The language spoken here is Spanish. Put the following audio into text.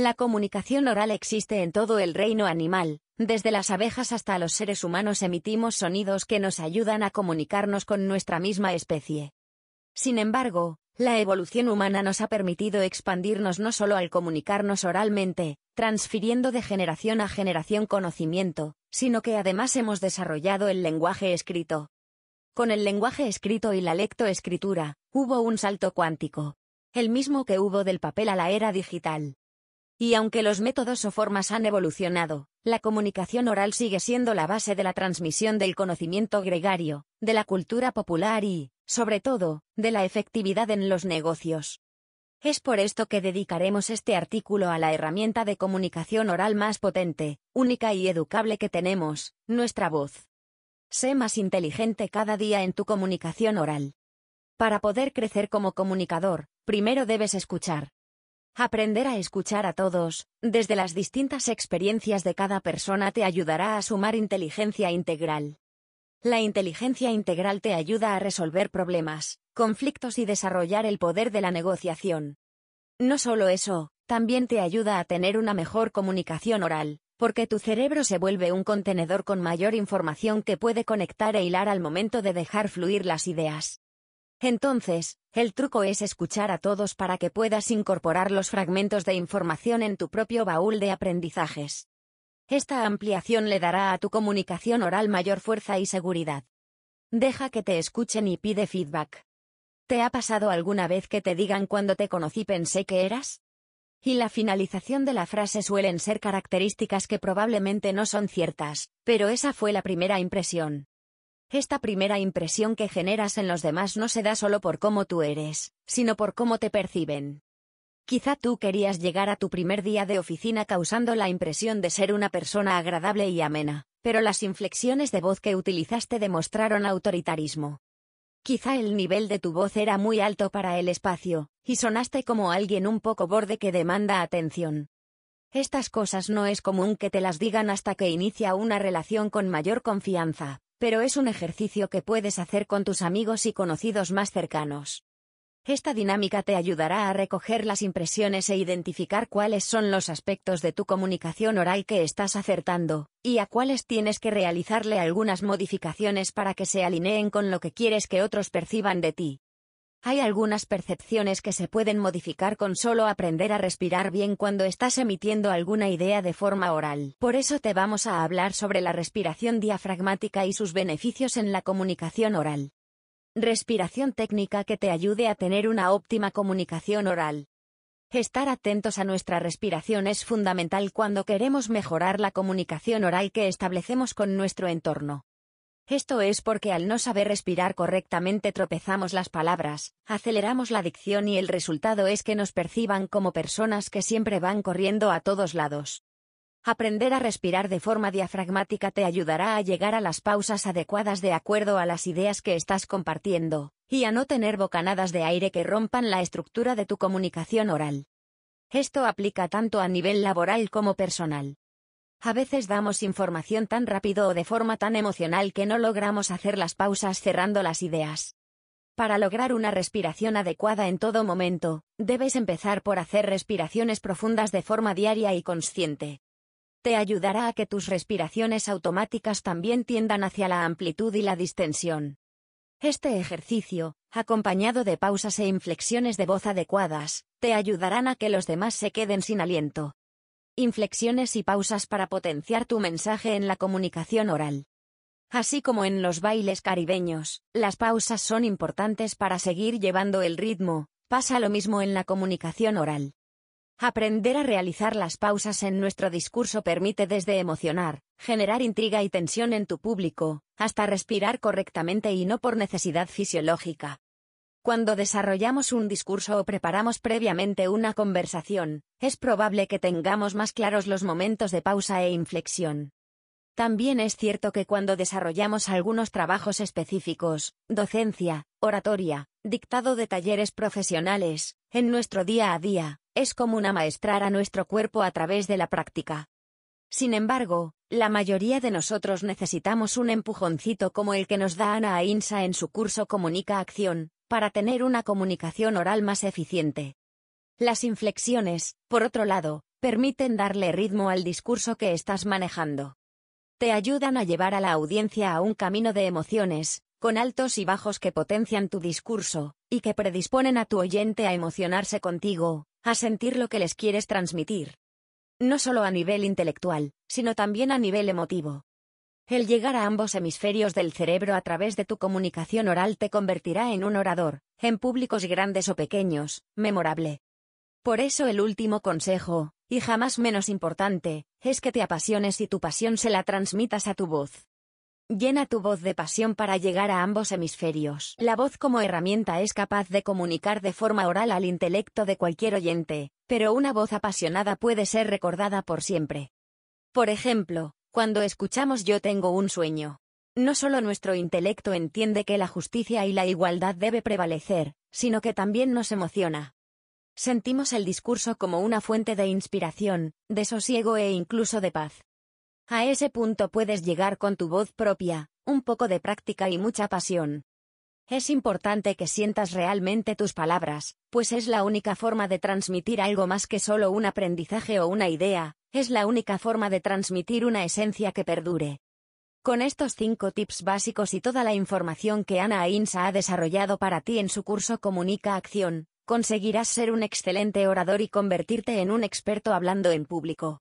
La comunicación oral existe en todo el reino animal, desde las abejas hasta los seres humanos emitimos sonidos que nos ayudan a comunicarnos con nuestra misma especie. Sin embargo, la evolución humana nos ha permitido expandirnos no solo al comunicarnos oralmente, transfiriendo de generación a generación conocimiento, sino que además hemos desarrollado el lenguaje escrito. Con el lenguaje escrito y la lectoescritura, hubo un salto cuántico. El mismo que hubo del papel a la era digital. Y aunque los métodos o formas han evolucionado, la comunicación oral sigue siendo la base de la transmisión del conocimiento gregario, de la cultura popular y, sobre todo, de la efectividad en los negocios. Es por esto que dedicaremos este artículo a la herramienta de comunicación oral más potente, única y educable que tenemos, nuestra voz. Sé más inteligente cada día en tu comunicación oral. Para poder crecer como comunicador, primero debes escuchar. Aprender a escuchar a todos, desde las distintas experiencias de cada persona te ayudará a sumar inteligencia integral. La inteligencia integral te ayuda a resolver problemas, conflictos y desarrollar el poder de la negociación. No solo eso, también te ayuda a tener una mejor comunicación oral, porque tu cerebro se vuelve un contenedor con mayor información que puede conectar e hilar al momento de dejar fluir las ideas. Entonces, el truco es escuchar a todos para que puedas incorporar los fragmentos de información en tu propio baúl de aprendizajes. Esta ampliación le dará a tu comunicación oral mayor fuerza y seguridad. Deja que te escuchen y pide feedback. ¿Te ha pasado alguna vez que te digan cuando te conocí pensé que eras? Y la finalización de la frase suelen ser características que probablemente no son ciertas, pero esa fue la primera impresión. Esta primera impresión que generas en los demás no se da solo por cómo tú eres, sino por cómo te perciben. Quizá tú querías llegar a tu primer día de oficina causando la impresión de ser una persona agradable y amena, pero las inflexiones de voz que utilizaste demostraron autoritarismo. Quizá el nivel de tu voz era muy alto para el espacio, y sonaste como alguien un poco borde que demanda atención. Estas cosas no es común que te las digan hasta que inicia una relación con mayor confianza, pero es un ejercicio que puedes hacer con tus amigos y conocidos más cercanos. Esta dinámica te ayudará a recoger las impresiones e identificar cuáles son los aspectos de tu comunicación oral que estás acertando, y a cuáles tienes que realizarle algunas modificaciones para que se alineen con lo que quieres que otros perciban de ti. Hay algunas percepciones que se pueden modificar con solo aprender a respirar bien cuando estás emitiendo alguna idea de forma oral. Por eso te vamos a hablar sobre la respiración diafragmática y sus beneficios en la comunicación oral. Respiración técnica que te ayude a tener una óptima comunicación oral. Estar atentos a nuestra respiración es fundamental cuando queremos mejorar la comunicación oral que establecemos con nuestro entorno. Esto es porque al no saber respirar correctamente tropezamos las palabras, aceleramos la dicción y el resultado es que nos perciban como personas que siempre van corriendo a todos lados. Aprender a respirar de forma diafragmática te ayudará a llegar a las pausas adecuadas de acuerdo a las ideas que estás compartiendo, y a no tener bocanadas de aire que rompan la estructura de tu comunicación oral. Esto aplica tanto a nivel laboral como personal. A veces damos información tan rápido o de forma tan emocional que no logramos hacer las pausas cerrando las ideas. Para lograr una respiración adecuada en todo momento, debes empezar por hacer respiraciones profundas de forma diaria y consciente. Te ayudará a que tus respiraciones automáticas también tiendan hacia la amplitud y la distensión. Este ejercicio, acompañado de pausas e inflexiones de voz adecuadas, te ayudarán a que los demás se queden sin aliento inflexiones y pausas para potenciar tu mensaje en la comunicación oral. Así como en los bailes caribeños, las pausas son importantes para seguir llevando el ritmo, pasa lo mismo en la comunicación oral. Aprender a realizar las pausas en nuestro discurso permite desde emocionar, generar intriga y tensión en tu público, hasta respirar correctamente y no por necesidad fisiológica. Cuando desarrollamos un discurso o preparamos previamente una conversación, es probable que tengamos más claros los momentos de pausa e inflexión. También es cierto que cuando desarrollamos algunos trabajos específicos, docencia, oratoria, dictado de talleres profesionales, en nuestro día a día, es común amaestrar a nuestro cuerpo a través de la práctica. Sin embargo, la mayoría de nosotros necesitamos un empujoncito como el que nos da Ana Ainsa en su curso Comunica Acción, para tener una comunicación oral más eficiente. Las inflexiones, por otro lado, permiten darle ritmo al discurso que estás manejando. Te ayudan a llevar a la audiencia a un camino de emociones, con altos y bajos que potencian tu discurso, y que predisponen a tu oyente a emocionarse contigo, a sentir lo que les quieres transmitir. No solo a nivel intelectual, sino también a nivel emotivo. El llegar a ambos hemisferios del cerebro a través de tu comunicación oral te convertirá en un orador, en públicos grandes o pequeños, memorable. Por eso el último consejo, y jamás menos importante, es que te apasiones y tu pasión se la transmitas a tu voz. Llena tu voz de pasión para llegar a ambos hemisferios. La voz como herramienta es capaz de comunicar de forma oral al intelecto de cualquier oyente, pero una voz apasionada puede ser recordada por siempre. Por ejemplo, cuando escuchamos Yo tengo un sueño. No solo nuestro intelecto entiende que la justicia y la igualdad debe prevalecer, sino que también nos emociona. Sentimos el discurso como una fuente de inspiración, de sosiego e incluso de paz. A ese punto puedes llegar con tu voz propia, un poco de práctica y mucha pasión. Es importante que sientas realmente tus palabras, pues es la única forma de transmitir algo más que solo un aprendizaje o una idea, es la única forma de transmitir una esencia que perdure. Con estos cinco tips básicos y toda la información que Ana Ainsa ha desarrollado para ti en su curso Comunica Acción, conseguirás ser un excelente orador y convertirte en un experto hablando en público.